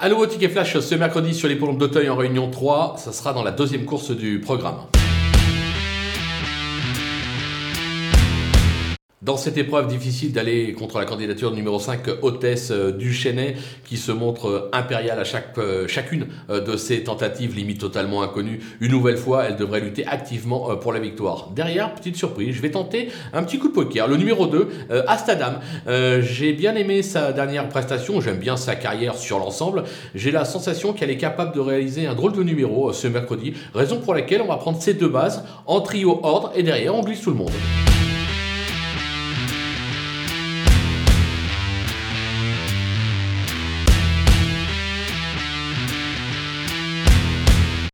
À nouveau ticket flash ce mercredi sur les pompes d'Auteuil en réunion 3, ça sera dans la deuxième course du programme. Dans cette épreuve difficile d'aller contre la candidature numéro 5, hôtesse euh, du Chênay, qui se montre euh, impériale à euh, chacune de ses tentatives, limite totalement inconnues. Une nouvelle fois, elle devrait lutter activement pour la victoire. Derrière, petite surprise, je vais tenter un petit coup de poker. Le numéro 2, Astadam. J'ai bien aimé sa dernière prestation, j'aime bien sa carrière sur l'ensemble. J'ai la sensation qu'elle est capable de réaliser un drôle de numéro ce mercredi, raison pour laquelle on va prendre ces deux bases en trio ordre et derrière on glisse tout le monde.